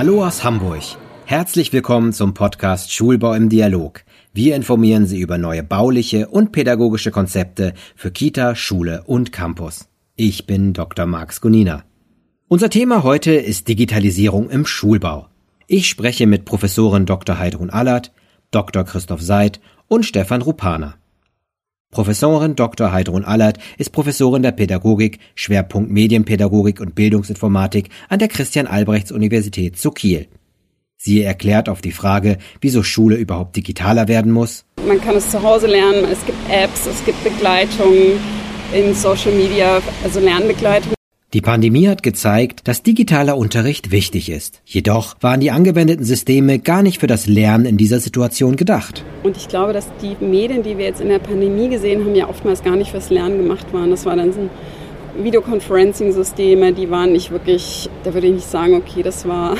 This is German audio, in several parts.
Hallo aus Hamburg. Herzlich willkommen zum Podcast Schulbau im Dialog. Wir informieren Sie über neue bauliche und pädagogische Konzepte für Kita, Schule und Campus. Ich bin Dr. Max Gunina. Unser Thema heute ist Digitalisierung im Schulbau. Ich spreche mit Professorin Dr. Heidrun Allert, Dr. Christoph Seid und Stefan Rupana. Professorin Dr. Heidrun Allert ist Professorin der Pädagogik, Schwerpunkt Medienpädagogik und Bildungsinformatik an der Christian Albrechts Universität zu Kiel. Sie erklärt auf die Frage, wieso Schule überhaupt digitaler werden muss. Man kann es zu Hause lernen, es gibt Apps, es gibt Begleitung in Social Media, also Lernbegleitung. Die Pandemie hat gezeigt, dass digitaler Unterricht wichtig ist. Jedoch waren die angewendeten Systeme gar nicht für das Lernen in dieser Situation gedacht. Und ich glaube, dass die Medien, die wir jetzt in der Pandemie gesehen haben, ja oftmals gar nicht fürs Lernen gemacht waren. Das war dann so Videoconferencing-Systeme, die waren nicht wirklich, da würde ich nicht sagen, okay, das war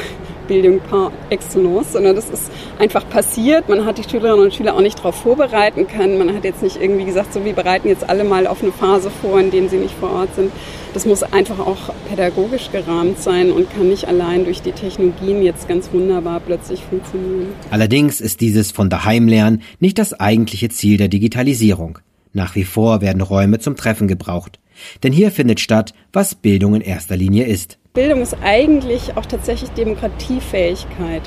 Bildung par excellence, sondern das ist einfach passiert. Man hat die Schülerinnen und Schüler auch nicht darauf vorbereiten können. Man hat jetzt nicht irgendwie gesagt, so wir bereiten jetzt alle mal auf eine Phase vor, in denen sie nicht vor Ort sind. Das muss einfach auch pädagogisch gerahmt sein und kann nicht allein durch die Technologien jetzt ganz wunderbar plötzlich funktionieren. Allerdings ist dieses von daheim lernen nicht das eigentliche Ziel der Digitalisierung. Nach wie vor werden Räume zum Treffen gebraucht. Denn hier findet statt, was Bildung in erster Linie ist. Bildung ist eigentlich auch tatsächlich Demokratiefähigkeit,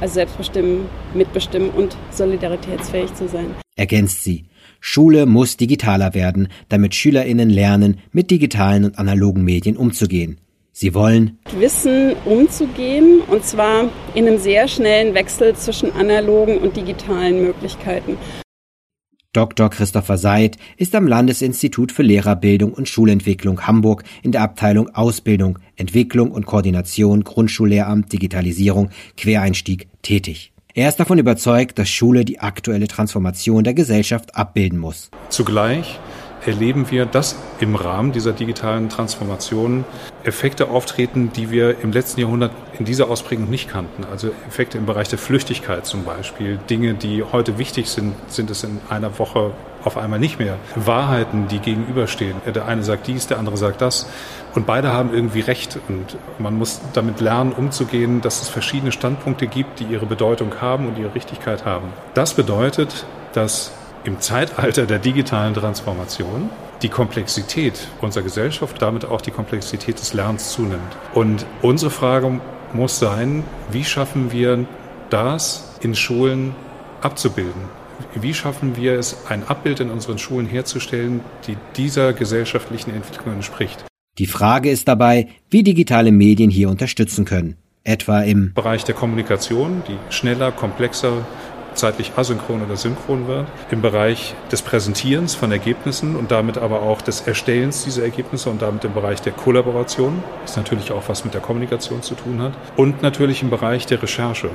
also selbstbestimmen, mitbestimmen und solidaritätsfähig zu sein. Ergänzt sie. Schule muss digitaler werden, damit Schülerinnen lernen, mit digitalen und analogen Medien umzugehen. Sie wollen Wissen umzugehen und zwar in einem sehr schnellen Wechsel zwischen analogen und digitalen Möglichkeiten. Dr. Christopher Seid ist am Landesinstitut für Lehrerbildung und Schulentwicklung Hamburg in der Abteilung Ausbildung, Entwicklung und Koordination Grundschullehramt, Digitalisierung, Quereinstieg tätig. Er ist davon überzeugt, dass Schule die aktuelle Transformation der Gesellschaft abbilden muss. Zugleich erleben wir, dass im Rahmen dieser digitalen Transformation Effekte auftreten, die wir im letzten Jahrhundert in dieser Ausprägung nicht kannten. Also Effekte im Bereich der Flüchtigkeit zum Beispiel. Dinge, die heute wichtig sind, sind es in einer Woche auf einmal nicht mehr. Wahrheiten, die gegenüberstehen. Der eine sagt dies, der andere sagt das. Und beide haben irgendwie recht. Und man muss damit lernen, umzugehen, dass es verschiedene Standpunkte gibt, die ihre Bedeutung haben und ihre Richtigkeit haben. Das bedeutet, dass im Zeitalter der digitalen Transformation die Komplexität unserer Gesellschaft, damit auch die Komplexität des Lernens zunimmt. Und unsere Frage muss sein, wie schaffen wir das in Schulen abzubilden? Wie schaffen wir es, ein Abbild in unseren Schulen herzustellen, die dieser gesellschaftlichen Entwicklung entspricht? Die Frage ist dabei, wie digitale Medien hier unterstützen können. Etwa im Bereich der Kommunikation, die schneller, komplexer, zeitlich asynchron oder synchron wird, im Bereich des Präsentierens von Ergebnissen und damit aber auch des Erstellens dieser Ergebnisse und damit im Bereich der Kollaboration, was natürlich auch was mit der Kommunikation zu tun hat, und natürlich im Bereich der Recherche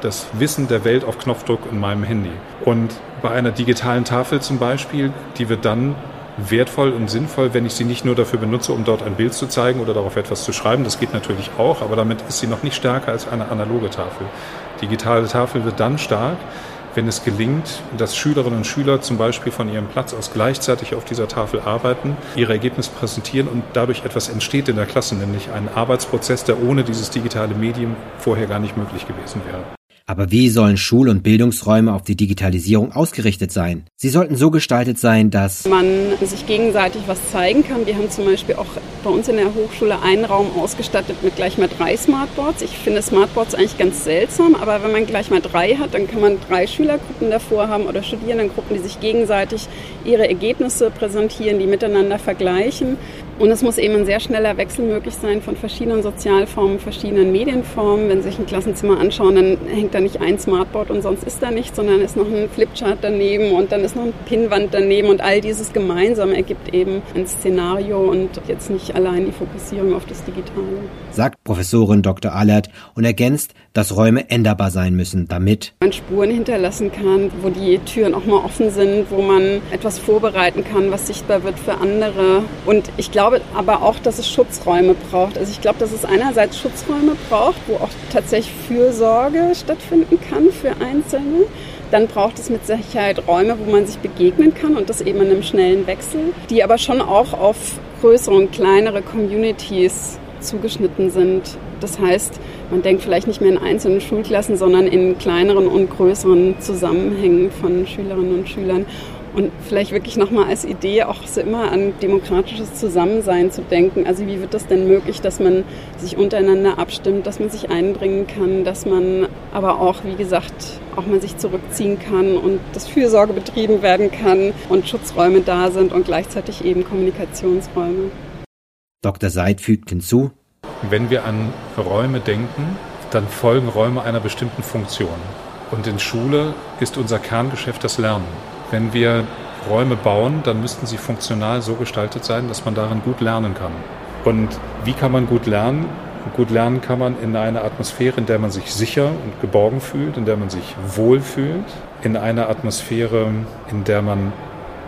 das Wissen der Welt auf Knopfdruck in meinem Handy. Und bei einer digitalen Tafel zum Beispiel, die wird dann wertvoll und sinnvoll, wenn ich sie nicht nur dafür benutze, um dort ein Bild zu zeigen oder darauf etwas zu schreiben. Das geht natürlich auch, aber damit ist sie noch nicht stärker als eine analoge Tafel. Digitale Tafel wird dann stark, wenn es gelingt, dass Schülerinnen und Schüler zum Beispiel von ihrem Platz aus gleichzeitig auf dieser Tafel arbeiten, ihre Ergebnisse präsentieren und dadurch etwas entsteht in der Klasse, nämlich ein Arbeitsprozess, der ohne dieses digitale Medium vorher gar nicht möglich gewesen wäre. Aber wie sollen Schul- und Bildungsräume auf die Digitalisierung ausgerichtet sein? Sie sollten so gestaltet sein, dass man sich gegenseitig was zeigen kann. Wir haben zum Beispiel auch bei uns in der Hochschule einen Raum ausgestattet mit gleich mal drei Smartboards. Ich finde Smartboards eigentlich ganz seltsam, aber wenn man gleich mal drei hat, dann kann man drei Schülergruppen davor haben oder Studierendengruppen, die sich gegenseitig ihre Ergebnisse präsentieren, die miteinander vergleichen. Und es muss eben ein sehr schneller Wechsel möglich sein von verschiedenen Sozialformen, verschiedenen Medienformen. Wenn Sie sich ein Klassenzimmer anschauen, dann hängt da nicht ein Smartboard und sonst ist da nichts, sondern ist noch ein Flipchart daneben und dann ist noch eine Pinnwand daneben und all dieses gemeinsam ergibt eben ein Szenario und jetzt nicht allein die Fokussierung auf das Digitale. Sagt Professorin Dr. Allert und ergänzt, dass Räume änderbar sein müssen, damit man Spuren hinterlassen kann, wo die Türen auch mal offen sind, wo man etwas vorbereiten kann, was sichtbar wird für andere. Und ich glaube, glaube aber auch, dass es Schutzräume braucht. Also ich glaube, dass es einerseits Schutzräume braucht, wo auch tatsächlich Fürsorge stattfinden kann für Einzelne. Dann braucht es mit Sicherheit Räume, wo man sich begegnen kann und das eben in einem schnellen Wechsel, die aber schon auch auf größere und kleinere Communities zugeschnitten sind. Das heißt, man denkt vielleicht nicht mehr in einzelnen Schulklassen, sondern in kleineren und größeren Zusammenhängen von Schülerinnen und Schülern. Und vielleicht wirklich nochmal als Idee auch so immer an demokratisches Zusammensein zu denken. Also wie wird das denn möglich, dass man sich untereinander abstimmt, dass man sich einbringen kann, dass man aber auch, wie gesagt, auch mal sich zurückziehen kann und dass Fürsorge betrieben werden kann und Schutzräume da sind und gleichzeitig eben Kommunikationsräume. Dr. Seid fügt hinzu, wenn wir an Räume denken, dann folgen Räume einer bestimmten Funktion. Und in Schule ist unser Kerngeschäft das Lernen. Wenn wir Räume bauen, dann müssten sie funktional so gestaltet sein, dass man darin gut lernen kann. Und wie kann man gut lernen? Gut lernen kann man in einer Atmosphäre, in der man sich sicher und geborgen fühlt, in der man sich wohl fühlt, in einer Atmosphäre, in der man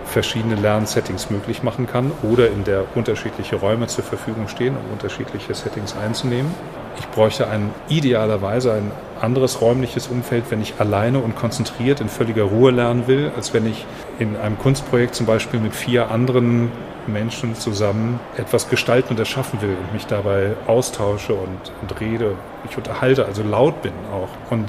verschiedene Lernsettings möglich machen kann oder in der unterschiedliche Räume zur Verfügung stehen, um unterschiedliche Settings einzunehmen. Ich bräuchte ein idealerweise ein anderes räumliches Umfeld, wenn ich alleine und konzentriert in völliger Ruhe lernen will, als wenn ich in einem Kunstprojekt zum Beispiel mit vier anderen Menschen zusammen etwas gestalten und erschaffen will und mich dabei austausche und, und rede, ich unterhalte, also laut bin auch. Und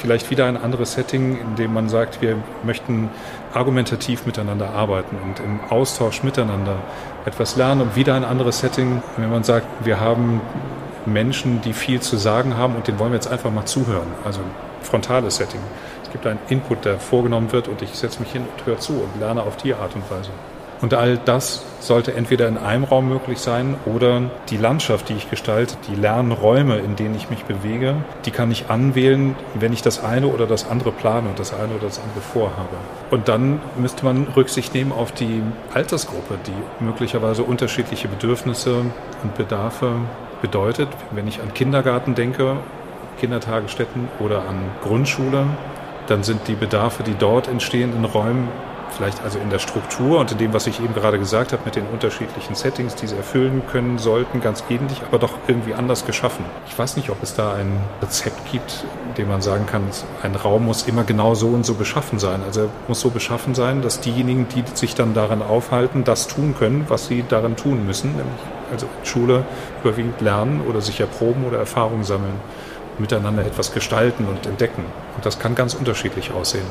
vielleicht wieder ein anderes Setting, in dem man sagt, wir möchten argumentativ miteinander arbeiten und im Austausch miteinander etwas lernen und wieder ein anderes Setting, wenn man sagt, wir haben Menschen, die viel zu sagen haben und denen wollen wir jetzt einfach mal zuhören. Also frontales Setting. Es gibt einen Input, der vorgenommen wird und ich setze mich hin und höre zu und lerne auf die Art und Weise. Und all das sollte entweder in einem Raum möglich sein oder die Landschaft, die ich gestalte, die Lernräume, in denen ich mich bewege, die kann ich anwählen, wenn ich das eine oder das andere plane und das eine oder das andere vorhabe. Und dann müsste man Rücksicht nehmen auf die Altersgruppe, die möglicherweise unterschiedliche Bedürfnisse und Bedarfe bedeutet. Wenn ich an Kindergarten denke, Kindertagesstätten oder an Grundschule, dann sind die Bedarfe, die dort entstehen in Räumen, vielleicht also in der Struktur und in dem, was ich eben gerade gesagt habe, mit den unterschiedlichen Settings, die sie erfüllen können sollten, ganz ähnlich, aber doch irgendwie anders geschaffen. Ich weiß nicht, ob es da ein Rezept gibt, dem man sagen kann, ein Raum muss immer genau so und so beschaffen sein. Also er muss so beschaffen sein, dass diejenigen, die sich dann daran aufhalten, das tun können, was sie daran tun müssen, nämlich also Schule überwiegend lernen oder sich erproben oder Erfahrungen sammeln, miteinander etwas gestalten und entdecken. Und das kann ganz unterschiedlich aussehen.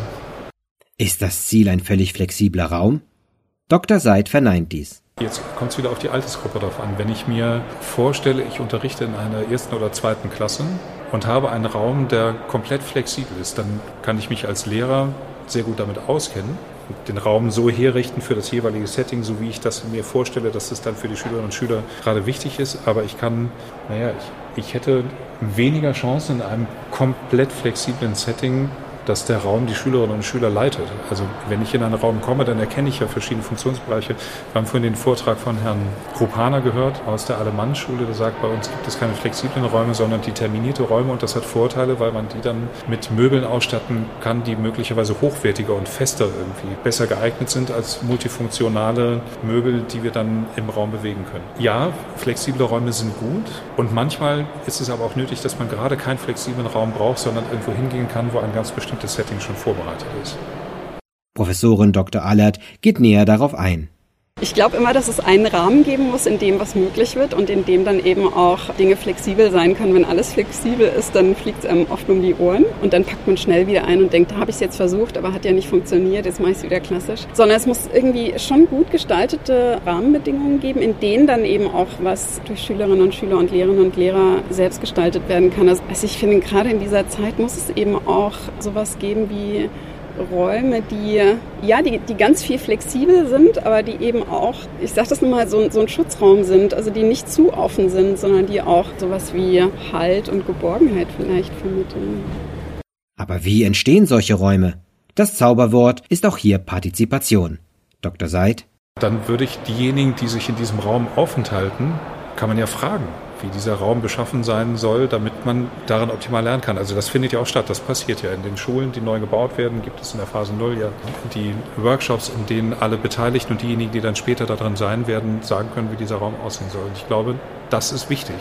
Ist das Ziel ein völlig flexibler Raum? Dr. Seid verneint dies. Jetzt kommt es wieder auf die Altersgruppe drauf an. Wenn ich mir vorstelle, ich unterrichte in einer ersten oder zweiten Klasse und habe einen Raum, der komplett flexibel ist, dann kann ich mich als Lehrer sehr gut damit auskennen und den Raum so herrichten für das jeweilige Setting, so wie ich das mir vorstelle, dass es dann für die Schülerinnen und Schüler gerade wichtig ist. Aber ich kann, naja, ich, ich hätte weniger Chancen in einem komplett flexiblen Setting dass der Raum die Schülerinnen und Schüler leitet. Also wenn ich in einen Raum komme, dann erkenne ich ja verschiedene Funktionsbereiche. Wir haben vorhin den Vortrag von Herrn Rupana gehört aus der Alemann-Schule, der sagt, bei uns gibt es keine flexiblen Räume, sondern determinierte Räume und das hat Vorteile, weil man die dann mit Möbeln ausstatten kann, die möglicherweise hochwertiger und fester irgendwie besser geeignet sind als multifunktionale Möbel, die wir dann im Raum bewegen können. Ja, flexible Räume sind gut und manchmal ist es aber auch nötig, dass man gerade keinen flexiblen Raum braucht, sondern irgendwo hingehen kann, wo ein ganz bestimmtes das Setting schon vorbereitet ist. Professorin Dr. Allert geht näher darauf ein. Ich glaube immer, dass es einen Rahmen geben muss, in dem was möglich wird und in dem dann eben auch Dinge flexibel sein können. Wenn alles flexibel ist, dann fliegt es einem oft um die Ohren und dann packt man schnell wieder ein und denkt, da habe ich es jetzt versucht, aber hat ja nicht funktioniert, jetzt mache ich es wieder klassisch. Sondern es muss irgendwie schon gut gestaltete Rahmenbedingungen geben, in denen dann eben auch was durch Schülerinnen und Schüler und Lehrerinnen und Lehrer selbst gestaltet werden kann. Also ich finde, gerade in dieser Zeit muss es eben auch sowas geben wie Räume, die ja, die, die ganz viel flexibel sind, aber die eben auch, ich sage das nochmal, so, so ein Schutzraum sind, also die nicht zu offen sind, sondern die auch sowas wie Halt und Geborgenheit vielleicht vermitteln. Aber wie entstehen solche Räume? Das Zauberwort ist auch hier Partizipation. Dr. Seid? Dann würde ich diejenigen, die sich in diesem Raum aufenthalten, kann man ja fragen wie dieser Raum beschaffen sein soll, damit man daran optimal lernen kann. Also das findet ja auch statt, das passiert ja in den Schulen, die neu gebaut werden, gibt es in der Phase Null ja die Workshops, in denen alle Beteiligten und diejenigen, die dann später daran sein werden, sagen können, wie dieser Raum aussehen soll. Und ich glaube, das ist wichtig.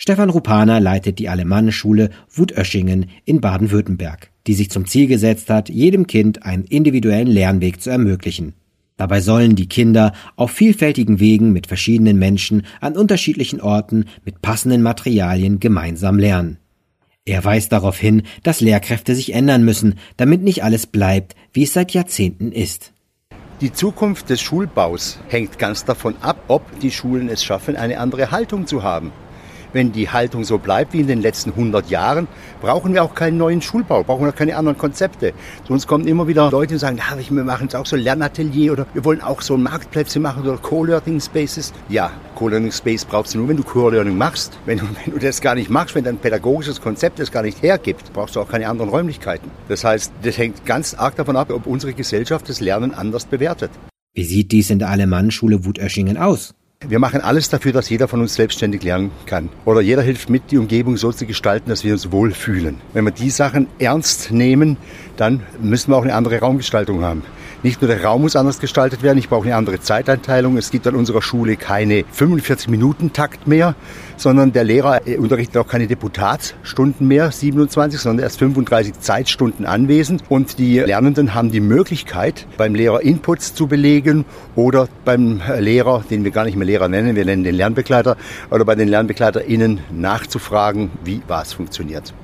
Stefan Rupana leitet die Alemannenschule Wutöschingen in Baden-Württemberg, die sich zum Ziel gesetzt hat, jedem Kind einen individuellen Lernweg zu ermöglichen. Dabei sollen die Kinder auf vielfältigen Wegen mit verschiedenen Menschen an unterschiedlichen Orten mit passenden Materialien gemeinsam lernen. Er weist darauf hin, dass Lehrkräfte sich ändern müssen, damit nicht alles bleibt, wie es seit Jahrzehnten ist. Die Zukunft des Schulbaus hängt ganz davon ab, ob die Schulen es schaffen, eine andere Haltung zu haben. Wenn die Haltung so bleibt wie in den letzten 100 Jahren, brauchen wir auch keinen neuen Schulbau, brauchen wir keine anderen Konzepte. Zu uns kommen immer wieder Leute und sagen, ja, wir machen jetzt auch so Lernatelier oder wir wollen auch so Marktplätze machen oder Co-Learning Spaces. Ja, Co-Learning Space brauchst du nur, wenn du Co-Learning machst. Wenn du, wenn du das gar nicht machst, wenn dein pädagogisches Konzept das gar nicht hergibt, brauchst du auch keine anderen Räumlichkeiten. Das heißt, das hängt ganz arg davon ab, ob unsere Gesellschaft das Lernen anders bewertet. Wie sieht dies in der Alemannenschule Wutöschingen aus? Wir machen alles dafür, dass jeder von uns selbstständig lernen kann. Oder jeder hilft mit, die Umgebung so zu gestalten, dass wir uns wohlfühlen. Wenn wir die Sachen ernst nehmen, dann müssen wir auch eine andere Raumgestaltung haben. Nicht nur der Raum muss anders gestaltet werden, ich brauche eine andere Zeiteinteilung. Es gibt an unserer Schule keine 45-Minuten-Takt mehr, sondern der Lehrer unterrichtet auch keine Deputatsstunden mehr, 27, sondern erst 35 Zeitstunden anwesend. Und die Lernenden haben die Möglichkeit, beim Lehrer Inputs zu belegen oder beim Lehrer, den wir gar nicht mehr Lehrer nennen, wir nennen den Lernbegleiter, oder bei den LernbegleiterInnen nachzufragen, wie was funktioniert.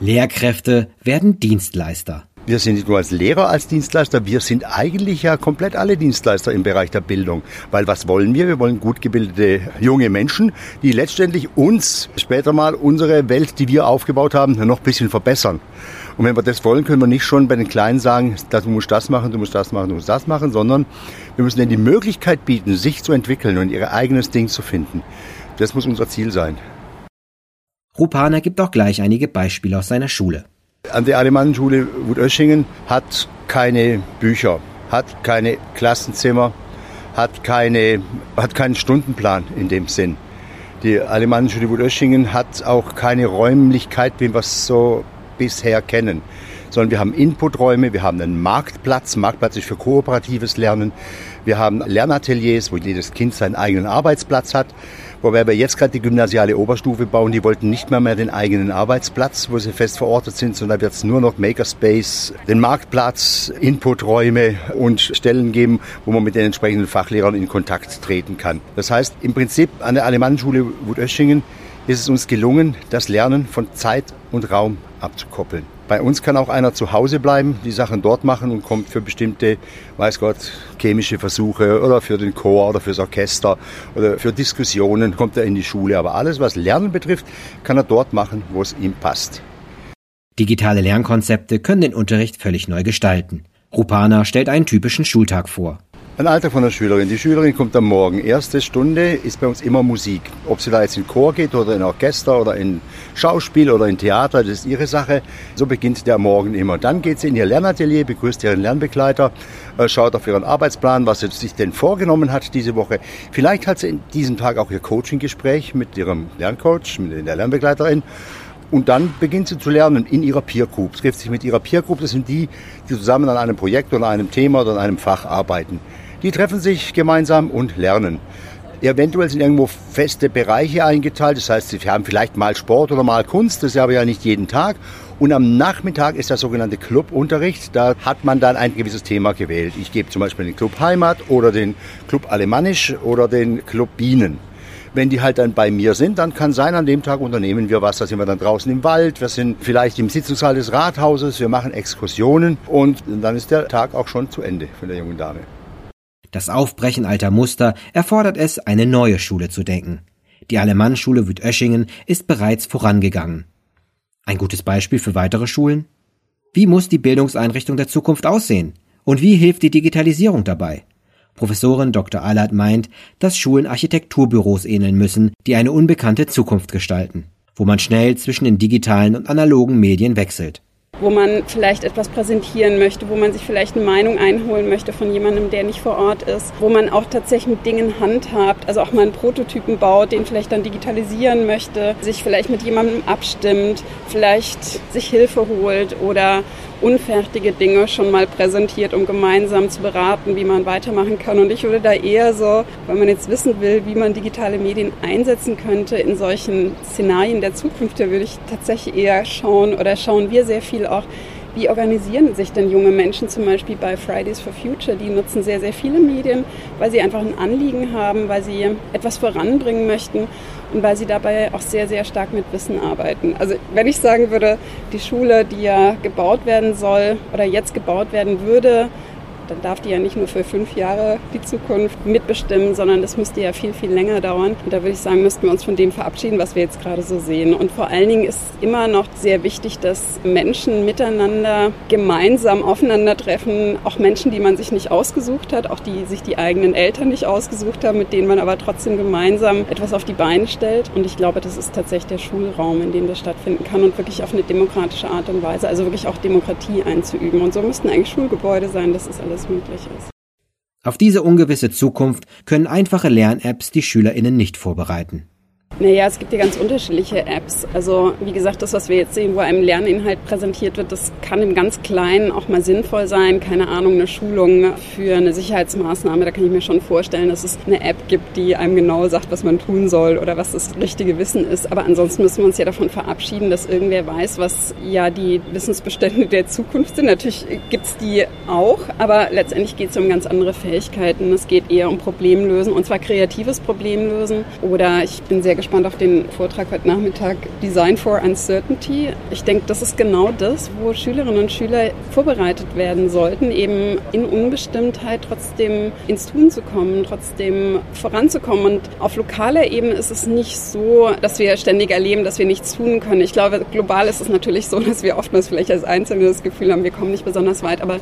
Lehrkräfte werden Dienstleister. Wir sind nicht nur als Lehrer als Dienstleister, wir sind eigentlich ja komplett alle Dienstleister im Bereich der Bildung. Weil was wollen wir? Wir wollen gut gebildete junge Menschen, die letztendlich uns später mal unsere Welt, die wir aufgebaut haben, noch ein bisschen verbessern. Und wenn wir das wollen, können wir nicht schon bei den Kleinen sagen, du musst das machen, du musst das machen, du musst das machen, sondern wir müssen ihnen die Möglichkeit bieten, sich zu entwickeln und ihr eigenes Ding zu finden. Das muss unser Ziel sein. Rupana gibt auch gleich einige Beispiele aus seiner Schule. An der Alemannenschule Wutöschingen hat keine Bücher, hat keine Klassenzimmer, hat, keine, hat keinen Stundenplan in dem Sinn. Die Alemannenschule Wutöschingen hat auch keine Räumlichkeit, wie wir es so bisher kennen. Sondern wir haben Inputräume, wir haben einen Marktplatz. Marktplatz ist für kooperatives Lernen. Wir haben Lernateliers, wo jedes Kind seinen eigenen Arbeitsplatz hat. Wobei wir jetzt gerade die gymnasiale Oberstufe bauen, die wollten nicht mehr mehr den eigenen Arbeitsplatz, wo sie fest verortet sind, sondern wird es nur noch Makerspace, den Marktplatz, Inputräume und Stellen geben, wo man mit den entsprechenden Fachlehrern in Kontakt treten kann. Das heißt, im Prinzip an der Alemannenschule Wutöschingen ist es uns gelungen, das Lernen von Zeit und Raum abzukoppeln. Bei uns kann auch einer zu Hause bleiben, die Sachen dort machen und kommt für bestimmte, weiß Gott, chemische Versuche oder für den Chor oder fürs Orchester oder für Diskussionen kommt er in die Schule. Aber alles, was Lernen betrifft, kann er dort machen, wo es ihm passt. Digitale Lernkonzepte können den Unterricht völlig neu gestalten. Rupana stellt einen typischen Schultag vor. Ein Alter von der Schülerin. Die Schülerin kommt am Morgen. Erste Stunde ist bei uns immer Musik. Ob sie da jetzt in Chor geht oder in Orchester oder in Schauspiel oder in Theater, das ist ihre Sache. So beginnt der Morgen immer. Dann geht sie in ihr Lernatelier, begrüßt ihren Lernbegleiter, äh, schaut auf ihren Arbeitsplan, was sie sich denn vorgenommen hat diese Woche. Vielleicht hat sie in diesem Tag auch ihr Coaching-Gespräch mit ihrem Lerncoach, mit der Lernbegleiterin. Und dann beginnt sie zu lernen in ihrer Peer Group. Trifft sich mit ihrer Peer Group. Das sind die, die zusammen an einem Projekt oder einem Thema oder an einem Fach arbeiten. Die treffen sich gemeinsam und lernen. Eventuell sind irgendwo feste Bereiche eingeteilt. Das heißt, sie haben vielleicht mal Sport oder mal Kunst. Das ist aber ja nicht jeden Tag. Und am Nachmittag ist der sogenannte Clubunterricht. Da hat man dann ein gewisses Thema gewählt. Ich gebe zum Beispiel den Club Heimat oder den Club Alemannisch oder den Club Bienen. Wenn die halt dann bei mir sind, dann kann sein, an dem Tag unternehmen wir was. Da sind wir dann draußen im Wald, wir sind vielleicht im Sitzungssaal des Rathauses, wir machen Exkursionen und dann ist der Tag auch schon zu Ende von der jungen Dame. Das Aufbrechen alter Muster erfordert es, eine neue Schule zu denken. Die Alemannschule Wütöschingen ist bereits vorangegangen. Ein gutes Beispiel für weitere Schulen? Wie muss die Bildungseinrichtung der Zukunft aussehen? Und wie hilft die Digitalisierung dabei? Professorin Dr. Allard meint, dass Schulen Architekturbüros ähneln müssen, die eine unbekannte Zukunft gestalten, wo man schnell zwischen den digitalen und analogen Medien wechselt wo man vielleicht etwas präsentieren möchte, wo man sich vielleicht eine Meinung einholen möchte von jemandem, der nicht vor Ort ist, wo man auch tatsächlich mit Dingen handhabt, also auch mal einen Prototypen baut, den vielleicht dann digitalisieren möchte, sich vielleicht mit jemandem abstimmt, vielleicht sich Hilfe holt oder unfertige Dinge schon mal präsentiert, um gemeinsam zu beraten, wie man weitermachen kann. Und ich würde da eher so, wenn man jetzt wissen will, wie man digitale Medien einsetzen könnte in solchen Szenarien der Zukunft, da würde ich tatsächlich eher schauen oder schauen wir sehr viel auch, wie organisieren sich denn junge Menschen zum Beispiel bei Fridays for Future? Die nutzen sehr, sehr viele Medien, weil sie einfach ein Anliegen haben, weil sie etwas voranbringen möchten und weil sie dabei auch sehr, sehr stark mit Wissen arbeiten. Also wenn ich sagen würde, die Schule, die ja gebaut werden soll oder jetzt gebaut werden würde, dann darf die ja nicht nur für fünf Jahre die Zukunft mitbestimmen, sondern das müsste ja viel, viel länger dauern. Und da würde ich sagen, müssten wir uns von dem verabschieden, was wir jetzt gerade so sehen. Und vor allen Dingen ist immer noch sehr wichtig, dass Menschen miteinander gemeinsam aufeinandertreffen, auch Menschen, die man sich nicht ausgesucht hat, auch die sich die eigenen Eltern nicht ausgesucht haben, mit denen man aber trotzdem gemeinsam etwas auf die Beine stellt. Und ich glaube, das ist tatsächlich der Schulraum, in dem das stattfinden kann und wirklich auf eine demokratische Art und Weise, also wirklich auch Demokratie einzuüben. Und so müssten eigentlich Schulgebäude sein, das ist alles alles möglich ist. Auf diese ungewisse Zukunft können einfache Lern-Apps die SchülerInnen nicht vorbereiten. Naja, es gibt ja ganz unterschiedliche Apps. Also wie gesagt, das, was wir jetzt sehen, wo einem Lerninhalt präsentiert wird, das kann im ganz Kleinen auch mal sinnvoll sein. Keine Ahnung, eine Schulung für eine Sicherheitsmaßnahme. Da kann ich mir schon vorstellen, dass es eine App gibt, die einem genau sagt, was man tun soll oder was das richtige Wissen ist. Aber ansonsten müssen wir uns ja davon verabschieden, dass irgendwer weiß, was ja die Wissensbestände der Zukunft sind. Natürlich gibt's die auch, aber letztendlich geht es um ganz andere Fähigkeiten. Es geht eher um Problemlösen und zwar kreatives Problemlösen. Oder ich bin sehr gespannt auf den Vortrag heute Nachmittag Design for Uncertainty. Ich denke, das ist genau das, wo Schülerinnen und Schüler vorbereitet werden sollten, eben in Unbestimmtheit trotzdem ins Tun zu kommen, trotzdem voranzukommen. Und auf lokaler Ebene ist es nicht so, dass wir ständig erleben, dass wir nichts tun können. Ich glaube, global ist es natürlich so, dass wir oftmals vielleicht als Einzelne das Gefühl haben, wir kommen nicht besonders weit, aber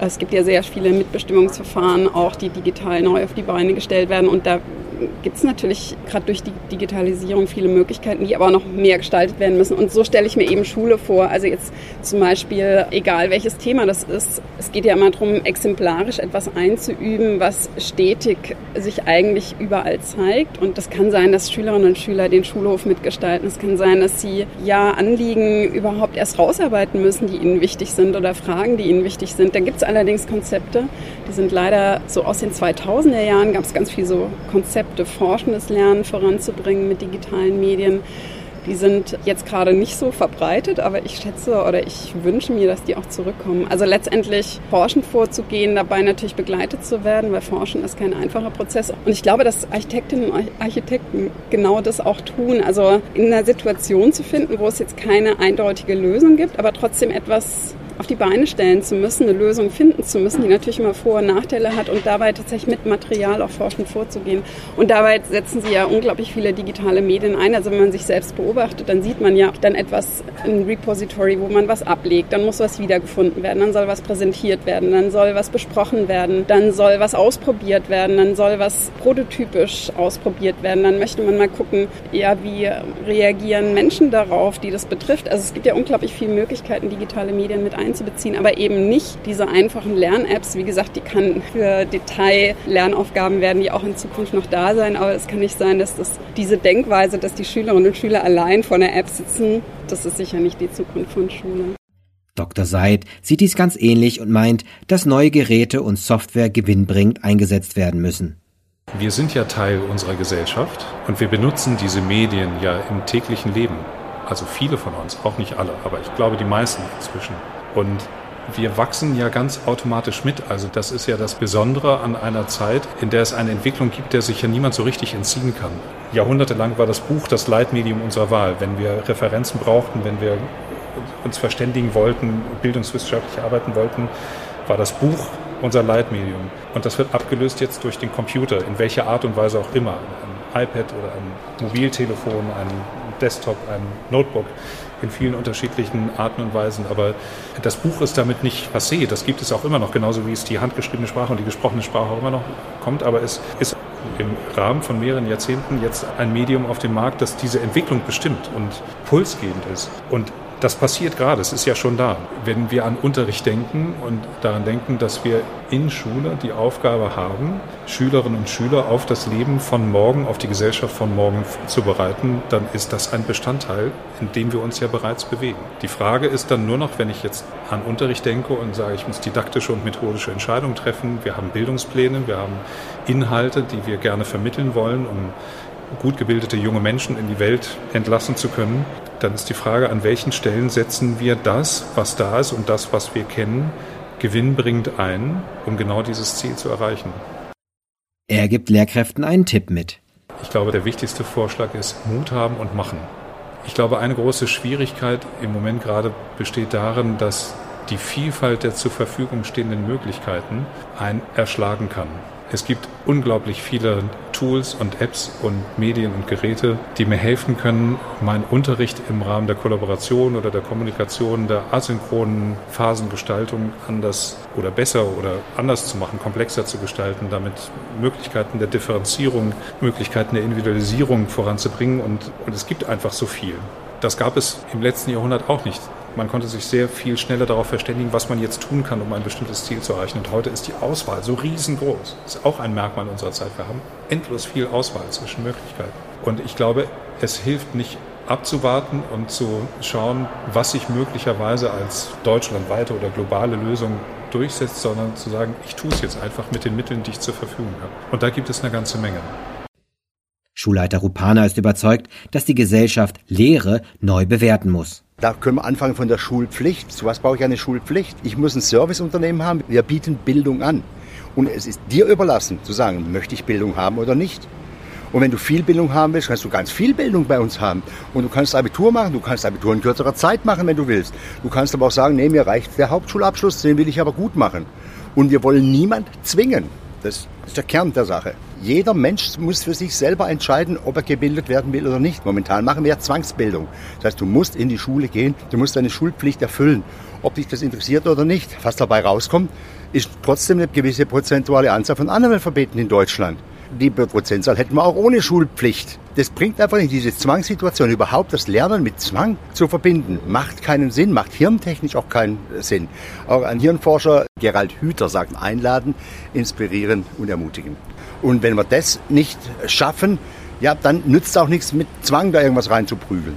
es gibt ja sehr viele Mitbestimmungsverfahren, auch die digital neu auf die Beine gestellt werden. Und da gibt es natürlich gerade durch die Digitalisierung viele Möglichkeiten, die aber noch mehr gestaltet werden müssen. Und so stelle ich mir eben Schule vor. Also jetzt zum Beispiel, egal welches Thema das ist, es geht ja immer darum, exemplarisch etwas einzuüben, was stetig sich eigentlich überall zeigt. Und das kann sein, dass Schülerinnen und Schüler den Schulhof mitgestalten. Es kann sein, dass sie ja Anliegen überhaupt erst rausarbeiten müssen, die ihnen wichtig sind oder Fragen, die ihnen wichtig sind. Da gibt es allerdings Konzepte, die sind leider so aus den 2000er Jahren, gab es ganz viel so Konzepte, Konzepte, forschendes Lernen voranzubringen mit digitalen Medien. Die sind jetzt gerade nicht so verbreitet, aber ich schätze oder ich wünsche mir, dass die auch zurückkommen. Also letztendlich forschend vorzugehen, dabei natürlich begleitet zu werden, weil Forschen ist kein einfacher Prozess. Und ich glaube, dass Architektinnen und Architekten genau das auch tun. Also in einer Situation zu finden, wo es jetzt keine eindeutige Lösung gibt, aber trotzdem etwas auf die Beine stellen zu müssen, eine Lösung finden zu müssen, die natürlich immer Vor- und Nachteile hat und dabei tatsächlich mit Material auch forschend vorzugehen. Und dabei setzen sie ja unglaublich viele digitale Medien ein. Also wenn man sich selbst beobachtet, dann sieht man ja dann etwas, ein Repository, wo man was ablegt, dann muss was wiedergefunden werden, dann soll was präsentiert werden, dann soll was besprochen werden, dann soll was ausprobiert werden, dann soll was prototypisch ausprobiert werden, dann möchte man mal gucken, ja, wie reagieren Menschen darauf, die das betrifft. Also es gibt ja unglaublich viele Möglichkeiten, digitale Medien mit einzubauen einzubeziehen, aber eben nicht diese einfachen Lern-Apps. Wie gesagt, die kann für Detail-Lernaufgaben werden, die auch in Zukunft noch da sein, aber es kann nicht sein, dass das diese Denkweise, dass die Schülerinnen und Schüler allein vor einer App sitzen, das ist sicher nicht die Zukunft von Schule. Dr. Seid sieht dies ganz ähnlich und meint, dass neue Geräte und Software gewinnbringend eingesetzt werden müssen. Wir sind ja Teil unserer Gesellschaft und wir benutzen diese Medien ja im täglichen Leben. Also viele von uns, auch nicht alle, aber ich glaube die meisten inzwischen. Und wir wachsen ja ganz automatisch mit. Also das ist ja das Besondere an einer Zeit, in der es eine Entwicklung gibt, der sich ja niemand so richtig entziehen kann. Jahrhundertelang war das Buch das Leitmedium unserer Wahl. Wenn wir Referenzen brauchten, wenn wir uns verständigen wollten, bildungswissenschaftlich arbeiten wollten, war das Buch unser Leitmedium. Und das wird abgelöst jetzt durch den Computer, in welcher Art und Weise auch immer. Ein iPad oder ein Mobiltelefon, ein Desktop, ein Notebook in vielen unterschiedlichen Arten und Weisen. Aber das Buch ist damit nicht passé. Das gibt es auch immer noch, genauso wie es die handgeschriebene Sprache und die gesprochene Sprache auch immer noch kommt. Aber es ist im Rahmen von mehreren Jahrzehnten jetzt ein Medium auf dem Markt, das diese Entwicklung bestimmt und pulsgebend ist. Und das passiert gerade, es ist ja schon da. Wenn wir an Unterricht denken und daran denken, dass wir in Schule die Aufgabe haben, Schülerinnen und Schüler auf das Leben von morgen, auf die Gesellschaft von morgen zu bereiten, dann ist das ein Bestandteil, in dem wir uns ja bereits bewegen. Die Frage ist dann nur noch, wenn ich jetzt an Unterricht denke und sage, ich muss didaktische und methodische Entscheidungen treffen, wir haben Bildungspläne, wir haben Inhalte, die wir gerne vermitteln wollen, um gut gebildete junge Menschen in die Welt entlassen zu können, dann ist die Frage, an welchen Stellen setzen wir das, was da ist und das, was wir kennen, gewinnbringend ein, um genau dieses Ziel zu erreichen. Er gibt Lehrkräften einen Tipp mit. Ich glaube, der wichtigste Vorschlag ist Mut haben und machen. Ich glaube, eine große Schwierigkeit im Moment gerade besteht darin, dass die Vielfalt der zur Verfügung stehenden Möglichkeiten einen erschlagen kann. Es gibt unglaublich viele Tools und Apps und Medien und Geräte, die mir helfen können, meinen Unterricht im Rahmen der Kollaboration oder der Kommunikation, der asynchronen Phasengestaltung anders oder besser oder anders zu machen, komplexer zu gestalten, damit Möglichkeiten der Differenzierung, Möglichkeiten der Individualisierung voranzubringen. Und, und es gibt einfach so viel. Das gab es im letzten Jahrhundert auch nicht. Man konnte sich sehr viel schneller darauf verständigen, was man jetzt tun kann, um ein bestimmtes Ziel zu erreichen. Und heute ist die Auswahl so riesengroß. Das ist auch ein Merkmal unserer Zeit. Wir haben endlos viel Auswahl zwischen Möglichkeiten. Und ich glaube, es hilft nicht abzuwarten und zu schauen, was sich möglicherweise als deutschlandweite oder globale Lösung durchsetzt, sondern zu sagen, ich tue es jetzt einfach mit den Mitteln, die ich zur Verfügung habe. Und da gibt es eine ganze Menge. Schulleiter Rupana ist überzeugt, dass die Gesellschaft Lehre neu bewerten muss. Da können wir anfangen von der Schulpflicht. Zu was brauche ich eine Schulpflicht? Ich muss ein Serviceunternehmen haben. Wir bieten Bildung an. Und es ist dir überlassen zu sagen, möchte ich Bildung haben oder nicht. Und wenn du viel Bildung haben willst, kannst du ganz viel Bildung bei uns haben. Und du kannst Abitur machen, du kannst Abitur in kürzerer Zeit machen, wenn du willst. Du kannst aber auch sagen, nee, mir reicht der Hauptschulabschluss, den will ich aber gut machen. Und wir wollen niemand zwingen. Das ist der Kern der Sache. Jeder Mensch muss für sich selber entscheiden, ob er gebildet werden will oder nicht. Momentan machen wir ja Zwangsbildung. Das heißt, du musst in die Schule gehen, du musst deine Schulpflicht erfüllen. Ob dich das interessiert oder nicht, was dabei rauskommt, ist trotzdem eine gewisse prozentuale Anzahl von Analphabeten in Deutschland. Die Prozentzahl hätten wir auch ohne Schulpflicht. Das bringt einfach nicht diese Zwangssituation, überhaupt das Lernen mit Zwang zu verbinden. Macht keinen Sinn, macht hirntechnisch auch keinen Sinn. Auch ein Hirnforscher, Gerald Hüther, sagt einladen, inspirieren und ermutigen. Und wenn wir das nicht schaffen, ja, dann nützt auch nichts mit Zwang da irgendwas reinzuprügeln.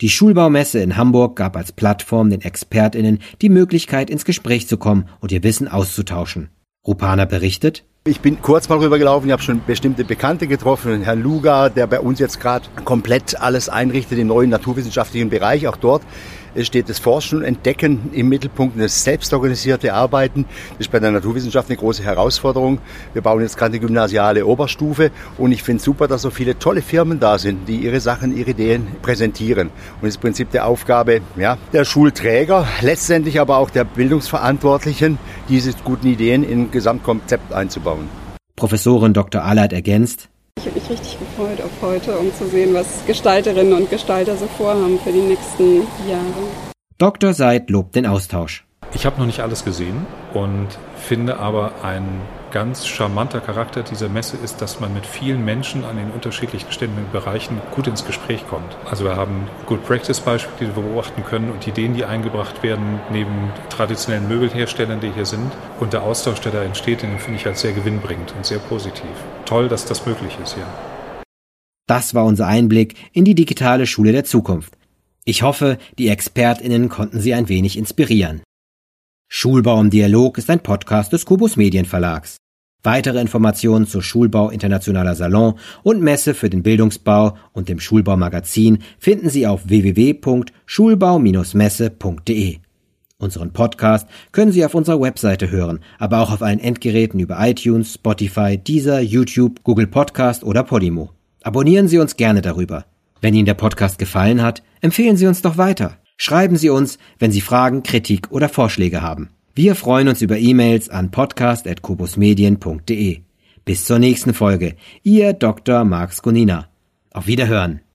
Die Schulbaumesse in Hamburg gab als Plattform den ExpertInnen die Möglichkeit, ins Gespräch zu kommen und ihr Wissen auszutauschen. Rupana berichtet, ich bin kurz mal rübergelaufen, ich habe schon bestimmte Bekannte getroffen, Herrn Luga, der bei uns jetzt gerade komplett alles einrichtet im neuen naturwissenschaftlichen Bereich, auch dort steht das Forschen und Entdecken im Mittelpunkt und das selbstorganisierte Arbeiten. Das ist bei der Naturwissenschaft eine große Herausforderung. Wir bauen jetzt gerade eine gymnasiale Oberstufe und ich finde super, dass so viele tolle Firmen da sind, die ihre Sachen, ihre Ideen präsentieren. Und das ist im Prinzip der Aufgabe ja, der Schulträger, letztendlich aber auch der Bildungsverantwortlichen, diese guten Ideen in ein Gesamtkonzept einzubauen. Professorin Dr. Ahlert ergänzt, ich habe mich richtig gefreut auf heute, um zu sehen, was Gestalterinnen und Gestalter so vorhaben für die nächsten Jahre. Dr. Seid lobt den Austausch. Ich habe noch nicht alles gesehen und finde aber ein ganz charmanter Charakter dieser Messe ist, dass man mit vielen Menschen an den unterschiedlichen Ständen und Bereichen gut ins Gespräch kommt. Also wir haben Good Practice Beispiele, die wir beobachten können und Ideen, die eingebracht werden neben traditionellen Möbelherstellern, die hier sind. Und der Austausch, der da entsteht, den finde ich als sehr gewinnbringend und sehr positiv. Toll, dass das möglich ist hier. Das war unser Einblick in die digitale Schule der Zukunft. Ich hoffe, die ExpertInnen konnten Sie ein wenig inspirieren. Schulbau im Dialog ist ein Podcast des Kubus Medienverlags. Weitere Informationen zur Schulbau Internationaler Salon und Messe für den Bildungsbau und dem Schulbaumagazin finden Sie auf www.schulbau-messe.de. Unseren Podcast können Sie auf unserer Webseite hören, aber auch auf allen Endgeräten über iTunes, Spotify, Deezer, YouTube, Google Podcast oder Podimo. Abonnieren Sie uns gerne darüber. Wenn Ihnen der Podcast gefallen hat, empfehlen Sie uns doch weiter. Schreiben Sie uns, wenn Sie Fragen, Kritik oder Vorschläge haben. Wir freuen uns über E-Mails an podcast.kubusmedien.de. Bis zur nächsten Folge. Ihr Dr. Marx Gonina. Auf Wiederhören.